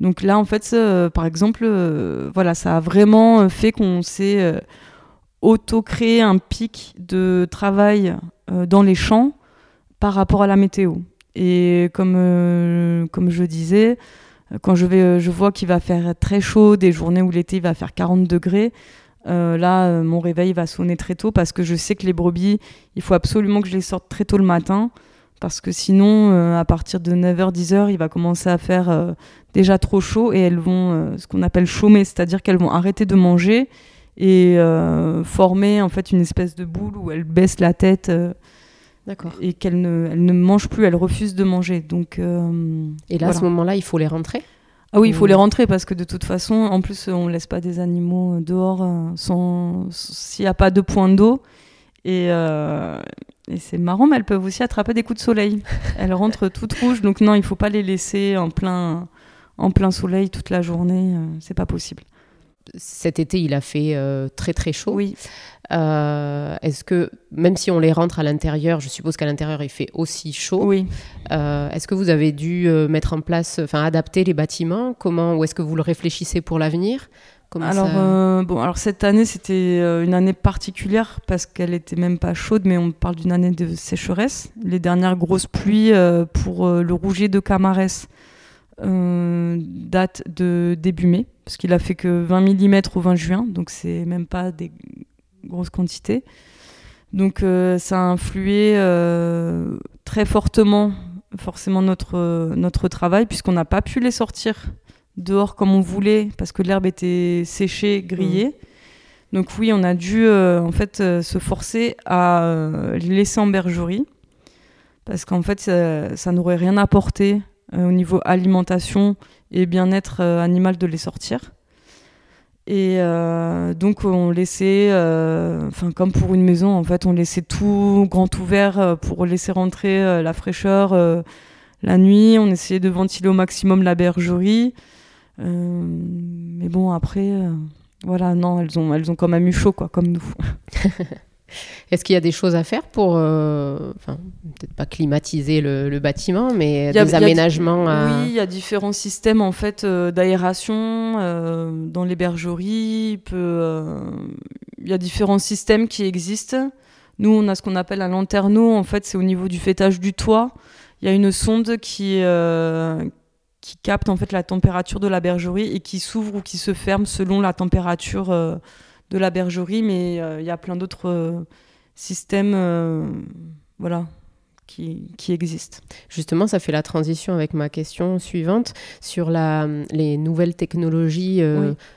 Donc là, en fait, par exemple, euh, voilà, ça a vraiment fait qu'on s'est auto-créer un pic de travail dans les champs par rapport à la météo. Et comme, comme je disais, quand je, vais, je vois qu'il va faire très chaud, des journées où l'été va faire 40 degrés, euh, là, euh, mon réveil va sonner très tôt parce que je sais que les brebis, il faut absolument que je les sorte très tôt le matin. Parce que sinon, euh, à partir de 9h, 10h, il va commencer à faire déjà trop chaud et elles vont, ce qu'on appelle chômer, c'est-à-dire qu'elles vont arrêter de manger et former en fait une espèce de boule où elles baissent la tête. Et qu'elles ne, elles ne mangent plus, elles refusent de manger. Donc, et là, à ce moment-là, il faut les rentrer? Ah oui, il faut les rentrer parce que de toute façon, en plus, on ne laisse pas des animaux dehors euh, sans s'il n'y a pas de point d'eau. Et, euh, et c'est marrant, mais elles peuvent aussi attraper des coups de soleil. Elles rentrent toutes rouges, donc non, il ne faut pas les laisser en plein, en plein soleil toute la journée. Euh, c'est pas possible cet été, il a fait très très chaud. Oui. Euh, est-ce que, même si on les rentre à l'intérieur, je suppose qu'à l'intérieur il fait aussi chaud. Oui. Euh, est-ce que vous avez dû euh, mettre en place, enfin adapter les bâtiments? Comment, ou est-ce que vous le réfléchissez pour l'avenir? Alors, bon, alors cette année c'était une année particulière parce qu'elle était même pas chaude, mais on parle d'une année de sécheresse. Les dernières grosses pluies pour le rougier de Camarès datent de début mai, parce qu'il a fait que 20 mm au 20 juin, donc c'est même pas des grosse quantité. Donc euh, ça a influé euh, très fortement forcément notre, notre travail puisqu'on n'a pas pu les sortir dehors comme on voulait parce que l'herbe était séchée, grillée. Mmh. Donc oui, on a dû euh, en fait se forcer à les laisser en bergerie parce qu'en fait ça, ça n'aurait rien apporté au niveau alimentation et bien-être animal de les sortir. Et euh, donc on laissait, euh, enfin comme pour une maison en fait, on laissait tout grand ouvert euh, pour laisser rentrer la fraîcheur la nuit. On essayait de ventiler au maximum la bergerie. mais bon après, voilà, non, elles ont, elles ont quand même eu chaud quoi, comme nous. Est-ce qu'il y a des choses à faire pour, euh, enfin, peut-être pas climatiser le, bâtiment, mais des aménagements Oui, il y a différents systèmes en fait euh, d'aération euh, dans les bergeries. Il y a différents systèmes qui existent. Nous, on a ce qu'on appelle un lanterneau. En fait, c'est au niveau du fêtage du toit. Il y a une sonde qui qui capte en fait la température de la bergerie et qui s'ouvre ou qui se ferme selon la température de la bergerie, mais euh, il y a plein d'autres euh, systèmes euh, voilà, qui, qui, existent. Justement, ça fait la transition avec ma question suivante sur la, les nouvelles technologies,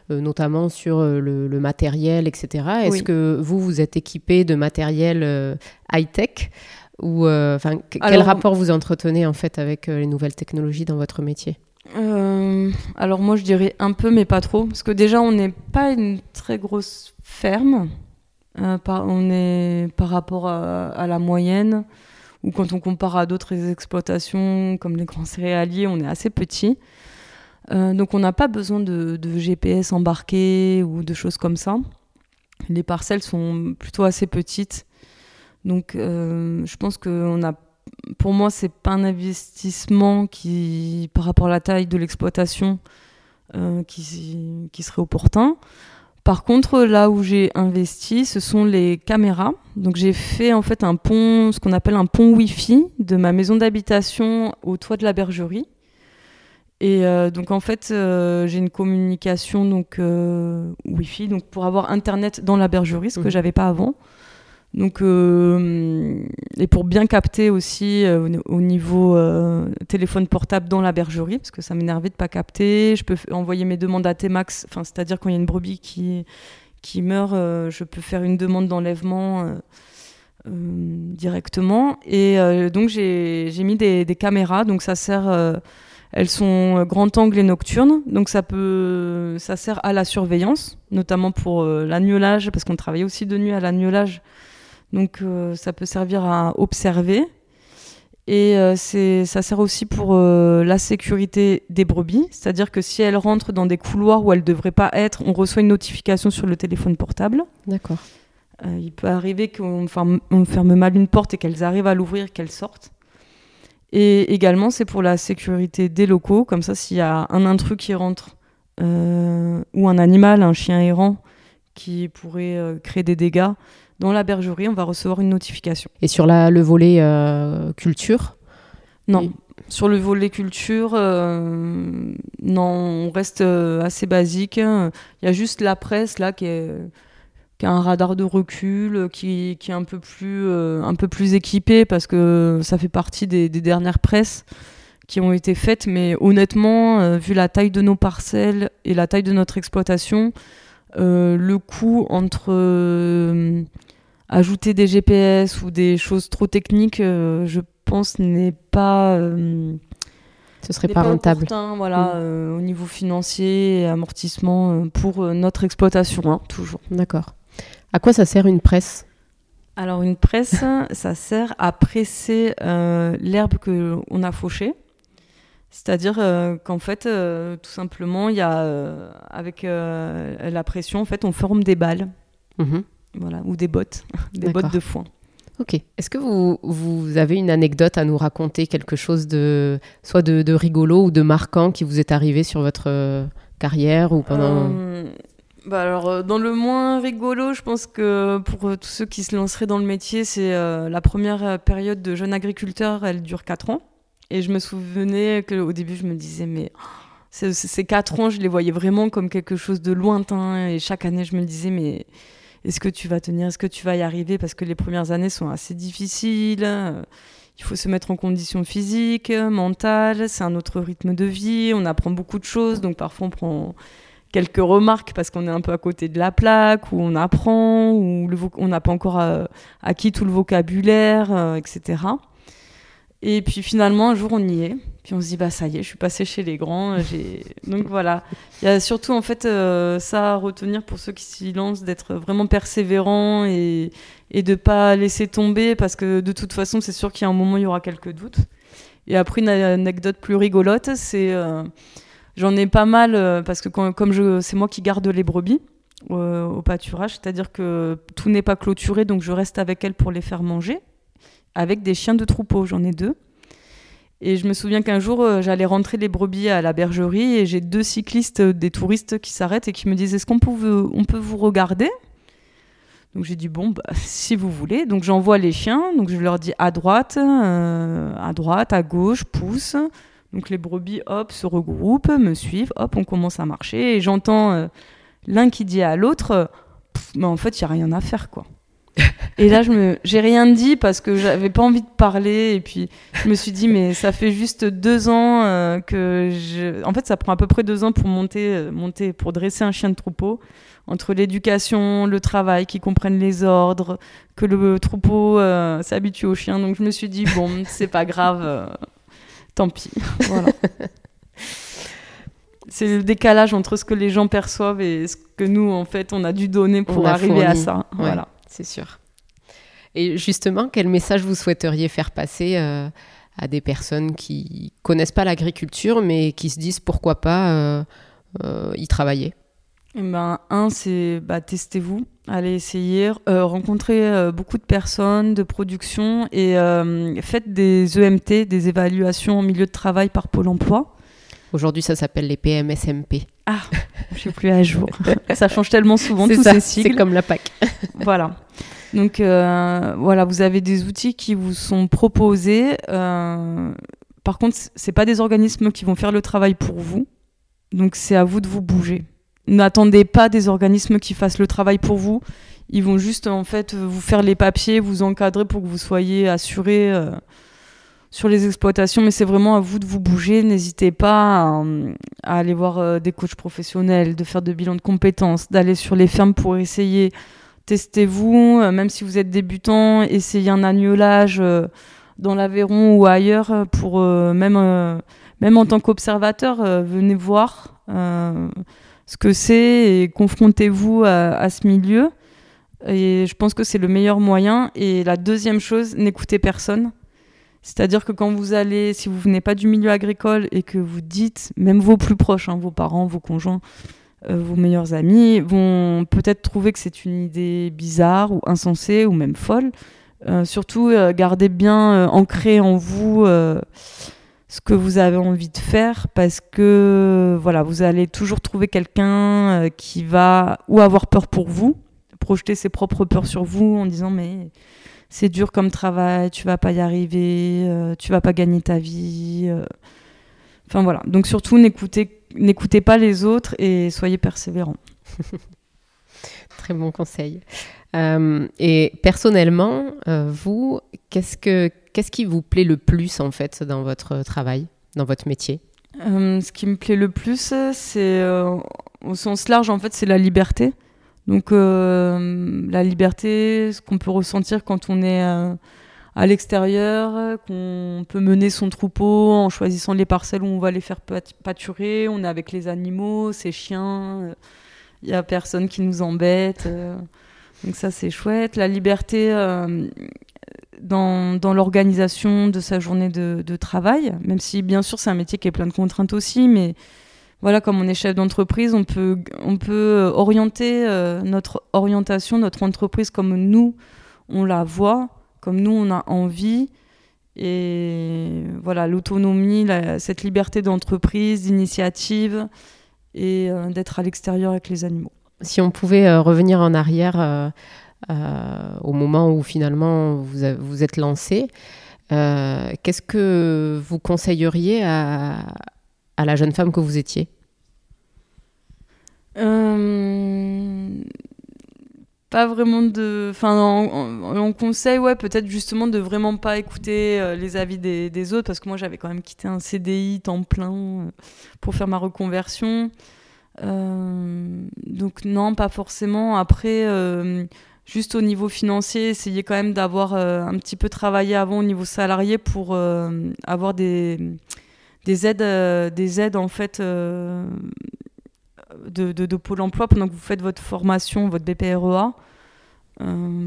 notamment sur le, matériel, etc. Est-ce que vous, vous êtes équipé de matériel high-tech ou enfin quel rapport vous entretenez en fait avec les nouvelles technologies dans votre métier? Euh, alors moi je dirais un peu mais pas trop. Parce que déjà on n'est pas une très grosse ferme euh, par, on est par rapport à, la moyenne. Ou quand on compare à d'autres exploitations comme les grands céréaliers on est assez petit. Euh, donc on n'a pas besoin de, de, GPS embarqué ou de choses comme ça. Les parcelles sont plutôt assez petites. Donc je pense qu'on a pour moi, c'est pas un investissement qui, par rapport à la taille de l'exploitation, euh, qui, qui, serait opportun. Par contre, là où j'ai investi, ce sont les caméras. Donc j'ai fait en fait un pont, ce qu'on appelle un pont Wi-Fi de ma maison d'habitation au toit de la bergerie. Et euh, donc en fait, euh, j'ai une communication donc Wi-Fi, donc pour avoir internet dans la bergerie, ce que mmh. j'avais pas avant. Donc, euh, et pour bien capter aussi euh, au niveau euh, téléphone portable dans la bergerie, parce que ça m'énervait de pas capter. Je peux envoyer mes demandes à T-Max, c'est-à-dire quand il y a une brebis qui, qui meurt, je peux faire une demande d'enlèvement directement. Et donc j'ai mis des, caméras, donc ça sert. elles sont grand angle et nocturne, donc ça peut, ça sert à la surveillance, notamment pour l'agnolage, parce qu'on travaille aussi de nuit à l'agnolage. Donc euh, ça peut servir à observer. Et euh, ça sert aussi pour euh, la sécurité des brebis, c'est-à-dire que si elles rentrent dans des couloirs où elles ne devraient pas être, on reçoit une notification sur le téléphone portable. D'accord. il peut arriver qu'on ferme, ferme, mal une porte et qu'elles arrivent à l'ouvrir, qu'elles sortent. Et également, c'est pour la sécurité des locaux, comme ça, s'il y a un intrus qui rentre ou un animal, un chien errant, qui pourrait créer des dégâts dans la bergerie, on va recevoir une notification. Et sur la, le volet culture? Non. Sur le volet culture, non, on reste assez basique. Il y a juste la presse là qui est qui a un radar de recul, qui, qui est un peu, plus, un peu plus équipé parce que ça fait partie des, des dernières presses qui ont été faites, mais honnêtement, euh, vu la taille de nos parcelles et la taille de notre exploitation, euh, le coût entre euh, ajouter des GPS ou des choses trop techniques, je pense, n'est pas. Ce serait pas, rentable. voilà, mm. au niveau financier et amortissement pour notre exploitation, hein, toujours. D'accord. À quoi ça sert une presse? Alors une presse, ça sert à presser l'herbe que on a fauchée. C'est-à-dire euh, qu'en fait, euh, tout simplement, il y a, euh, avec la pression, en fait, on forme des balles. Mhm. Voilà, ou des bottes, des bottes de foin. Ok. Est-ce que vous, vous, avez une anecdote à nous raconter, quelque chose de soit de, rigolo ou de marquant qui vous est arrivé sur votre carrière ou pendant bah alors, dans le moins rigolo, je pense que pour tous ceux qui se lanceraient dans le métier, c'est la première période de jeune agriculteur, elle dure 4 ans. Et je me souvenais qu'au début, je me disais, mais ces quatre ans, je les voyais vraiment comme quelque chose de lointain. Et chaque année, je me disais, mais est-ce que tu vas tenir? Est-ce que tu vas y arriver? Parce que les premières années sont assez difficiles. Il faut se mettre en condition physique, mentale. C'est un autre rythme de vie. On apprend beaucoup de choses. Donc parfois, on prend quelques remarques parce qu'on est un peu à côté de la plaque, ou on apprend, ou on n'a pas encore euh, acquis tout le vocabulaire, euh, etc. Et puis finalement, un jour, on y est. Puis on se dit, bah ça y est, je suis passée chez les grands. Euh, donc voilà. Il y a surtout en fait euh, ça à retenir pour ceux qui s'y lancent, d'être vraiment persévérant et, et de pas laisser tomber parce que de toute façon, c'est sûr qu'il y a un moment, il y aura quelques doutes. Et après, une anecdote plus rigolote, c'est. Euh, j'en ai pas mal parce que comme je, c'est moi qui garde les brebis. au pâturage, c'est-à-dire que tout n'est pas clôturé, donc je reste avec elles pour les faire manger avec des chiens de troupeau. J'en ai deux. Et je me souviens qu'un jour, euh, j'allais rentrer les brebis à la bergerie et j'ai deux cyclistes, euh, des touristes qui s'arrêtent et qui me disent Est-ce qu'on peut, on peut vous regarder? Donc j'ai dit Bon, bah, si vous voulez. Donc j'envoie les chiens. Donc je leur dis à droite, euh, à droite, à gauche, pousse. Donc les brebis, hop, se regroupent, me suivent, hop, on commence à marcher. Et j'entends l'un qui dit à l'autre Mais en fait, il n'y a rien à faire, quoi. Et là, je me, j'ai rien dit parce que j'avais pas envie de parler. Et puis, je me suis dit, mais ça fait juste deux ans euh, que je. En fait, ça prend à peu près deux ans pour monter, euh, monter, pour dresser un chien de troupeau. Entre l'éducation, le travail, qu'ils comprennent les ordres, que le troupeau euh, s'habitue au chien. Donc, je me suis dit, bon, c'est pas grave, tant pis. Voilà. c'est le décalage entre ce que les gens perçoivent et ce que nous, en fait, on a dû donner pour arriver à ça. Voilà c'est sûr. Et justement, quel message vous souhaiteriez faire passer euh, à des personnes qui connaissent pas l'agriculture, mais qui se disent pourquoi pas euh, euh, y travailler? Eh ben, Un, c'est bah, testez-vous, allez essayer, rencontrez beaucoup de personnes, de production et faites des EMT, des évaluations en milieu de travail par Pôle emploi. Aujourd'hui, ça s'appelle les PMSMP. Ah, je suis plus à jour. ça change tellement souvent tous ces sigles. C'est comme la PAC. voilà. Donc euh, voilà, vous avez des outils qui vous sont proposés. Euh, par contre, c'est pas des organismes qui vont faire le travail pour vous. Donc c'est à vous de vous bouger. N'attendez pas des organismes qui fassent le travail pour vous. Ils vont juste en fait vous faire les papiers, vous encadrer pour que vous soyez assuré euh, sur les exploitations. Mais c'est vraiment à vous de vous bouger. N'hésitez pas à, à, aller voir des coachs professionnels, de faire de bilans de compétences, d'aller sur les fermes pour essayer testez-vous, euh, même si vous êtes débutant, essayez un agnolage euh, dans l'Aveyron ou ailleurs euh, pour même, même en tant qu'observateur, venez voir ce que c'est et confrontez-vous à, ce milieu. Et je pense que c'est le meilleur moyen. Et la deuxième chose, n'écoutez personne. C'est-à-dire que quand vous allez, si vous venez pas du milieu agricole et que vous dites, même vos plus proches, hein, vos parents, vos conjoints, euh, vos meilleurs amis vont peut-être trouver que c'est une idée bizarre ou insensée ou même folle. Euh, surtout, euh, gardez bien ancré en vous ce que vous avez envie de faire parce que voilà, vous allez toujours trouver quelqu'un qui va ou avoir peur pour vous, projeter ses propres peurs sur vous en disant mais c'est dur comme travail, tu vas pas y arriver, euh, tu vas pas gagner ta vie. Euh. Enfin voilà. Donc surtout n'écoutez n'écoutez pas les autres et soyez persévérants. Très bon conseil. et personnellement, vous, qu'est-ce que Qu'est-ce qui vous plaît le plus en fait dans votre travail, dans votre métier? Euh, Ce qui me plaît le plus, c'est euh, au sens large en fait, c'est la liberté. Donc euh, la liberté, ce qu'on peut ressentir quand on est à l'extérieur, qu'on peut mener son troupeau en choisissant les parcelles où on va les faire pâturer, on est avec les animaux, ces chiens, il n'y a personne qui nous embête. donc ça c'est chouette. La liberté dans, l'organisation de sa journée de, travail, même si bien sûr c'est un métier qui est plein de contraintes aussi, mais voilà, comme on est chef d'entreprise, on peut, on peut orienter euh, notre orientation, notre entreprise comme nous, on la voit, comme nous, on a envie. Et voilà, l'autonomie, cette liberté d'entreprise, d'initiative et euh, d'être à l'extérieur avec les animaux. Si on pouvait euh, revenir en arrière euh, au moment où finalement vous, vous êtes lancé. Euh, qu'est-ce que vous conseilleriez à, à, la jeune femme que vous étiez euh, Pas vraiment de. Enfin, on, conseille, ouais, peut-être justement de vraiment pas écouter les avis des, autres, parce que moi j'avais quand même quitté un CDI temps plein pour faire ma reconversion. donc, non, pas forcément. Après juste au niveau financier, essayer quand même d'avoir euh, un petit peu travaillé avant au niveau salarié pour euh, avoir des, des aides, euh, des aides en fait de, de, Pôle Emploi pendant que vous faites votre formation, votre BPREA.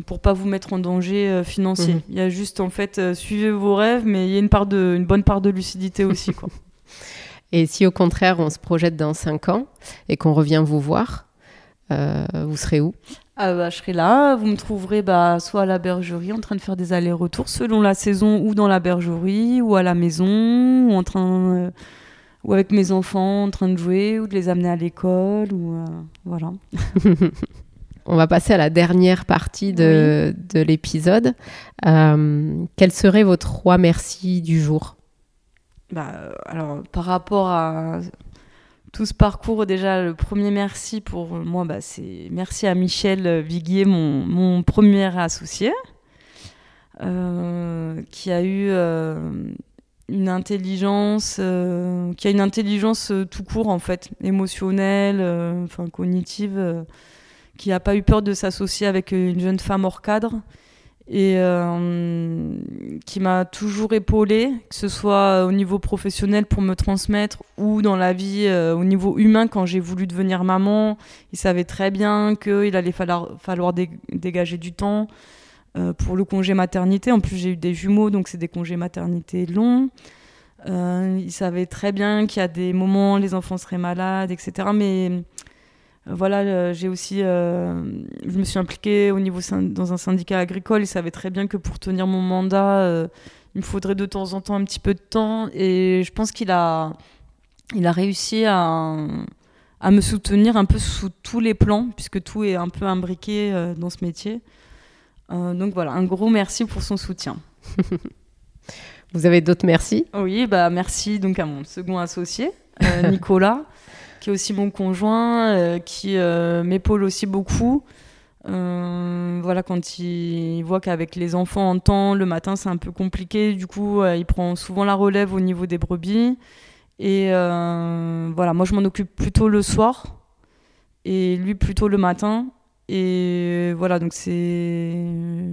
pour pas vous mettre en danger financier. Mhm. Il y a juste en fait suivez vos rêves, mais il y a une part de une bonne part de lucidité aussi quoi. et si au contraire on se projette dans 5 ans et qu'on revient vous voir, vous serez où? Ah bah, je serai là. Vous me trouverez bah, soit à la bergerie en train de faire des allers-retours selon la saison, ou dans la bergerie, ou à la maison, ou en train, euh, ou avec mes enfants en train de jouer, ou de les amener à l'école, ou euh, voilà. On va passer à la dernière partie de, de l'épisode. Euh, quels seraient vos trois merci du jour? Bah, alors, par rapport à tout ce parcours, déjà, le premier merci pour moi, bah, c'est merci à Michel Viguier, mon, premier associé, euh, qui a eu euh, une intelligence, euh, qui a une intelligence tout court, en fait, émotionnelle, enfin cognitive, qui n'a pas eu peur de s'associer avec une jeune femme hors cadre et euh, qui m'a toujours épaulée, que ce soit au niveau professionnel pour me transmettre ou dans la vie euh, au niveau humain quand j'ai voulu devenir maman. Il savait très bien qu'il allait falloir, dégager du temps euh, pour le congé maternité. En plus, j'ai eu des jumeaux, donc c'est des congés maternité longs. il savait très bien qu'il y a des moments, les enfants seraient malades, etc. Mais voilà, euh, j'ai aussi, euh, je me suis impliquée au niveau dans un syndicat agricole. Il savait très bien que pour tenir mon mandat, euh, il me faudrait de temps en temps un petit peu de temps. Et je pense qu'il a, il a réussi à, à me soutenir un peu sous tous les plans, puisque tout est un peu imbriqué dans ce métier. donc voilà, un gros merci pour son soutien. Vous avez d'autres merci? Oui, bah merci donc à mon second associé, Nicolas qui est aussi mon conjoint, euh, qui euh, m'épaule aussi beaucoup. Euh, voilà, quand il voit qu'avec les enfants en temps, le matin c'est un peu compliqué, du coup il prend souvent la relève au niveau des brebis. Et voilà, moi je m'en occupe plutôt le soir et lui plutôt le matin. Et voilà, donc c'est.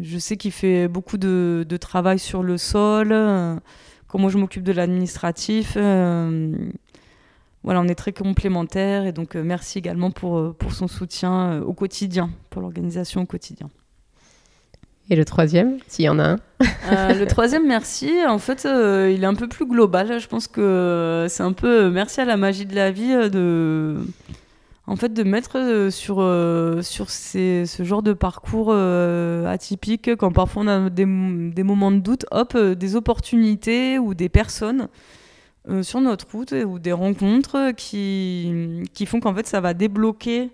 Je sais qu'il fait beaucoup de, travail sur le sol. Comment je m'occupe de l'administratif voilà, on est très complémentaires et donc euh, merci également pour, euh, pour son soutien euh, au quotidien, pour l'organisation au quotidien. Et le troisième, s'il y en a un? Le troisième, merci. En fait, il est un peu plus global. Je pense que c'est un peu merci à la magie de la vie de, en fait, de mettre sur, sur ces, ce genre de parcours atypique, quand parfois on a des, des, moments de doute, hop, des opportunités ou des personnes sur notre route ou des rencontres qui, qui font qu'en fait ça va débloquer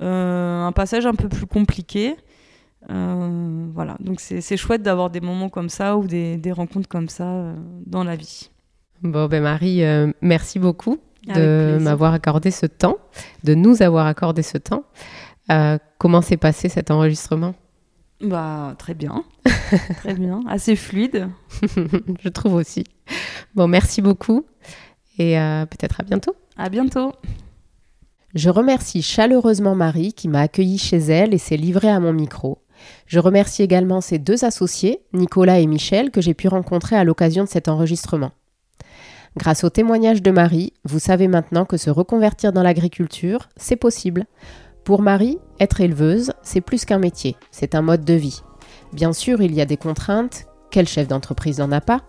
un passage un peu plus compliqué. voilà, donc c'est chouette d'avoir des moments comme ça ou des, des rencontres comme ça dans la vie. Bon, ben Marie, merci beaucoup de m'avoir accordé ce temps, de nous avoir accordé ce temps. Euh, comment s'est passé cet enregistrement? Bah très bien, très bien, assez fluide. Je trouve aussi. Bon, merci beaucoup et euh, peut-être à bientôt. À bientôt. Je remercie chaleureusement Marie qui m'a accueilli chez elle et s'est livrée à mon micro. Je remercie également ses deux associés, Nicolas et Michel, que j'ai pu rencontrer à l'occasion de cet enregistrement. Grâce au témoignage de Marie, vous savez maintenant que se reconvertir dans l'agriculture, c'est possible. Pour Marie, être éleveuse, c'est plus qu'un métier, c'est un mode de vie. Bien sûr, il y a des contraintes, quel chef d'entreprise n'en a pas,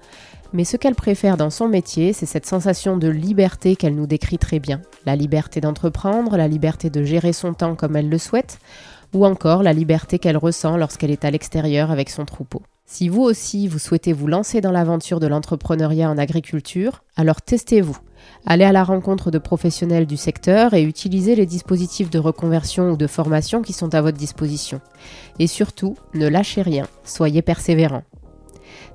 mais ce qu'elle préfère dans son métier, c'est cette sensation de liberté qu'elle nous décrit très bien. La liberté d'entreprendre, la liberté de gérer son temps comme elle le souhaite, ou encore la liberté qu'elle ressent lorsqu'elle est à l'extérieur avec son troupeau. Si vous aussi, vous souhaitez vous lancer dans l'aventure de l'entrepreneuriat en agriculture, alors testez-vous. Allez à la rencontre de professionnels du secteur et utilisez les dispositifs de reconversion ou de formation qui sont à votre disposition. Et surtout, ne lâchez rien, soyez persévérants.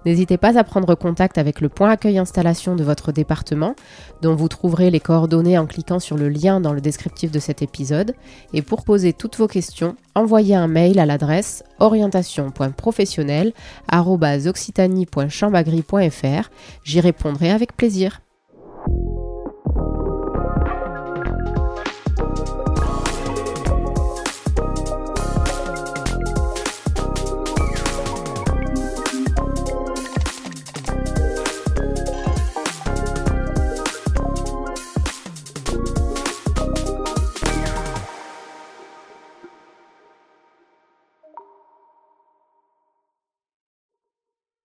N'hésitez pas à prendre contact avec le point accueil installation de votre département, dont vous trouverez les coordonnées en cliquant sur le lien dans le descriptif de cet épisode. Et pour poser toutes vos questions, envoyez un mail à l'adresse orientation.professionnel.occitanie.chambagri.fr. J'y répondrai avec plaisir.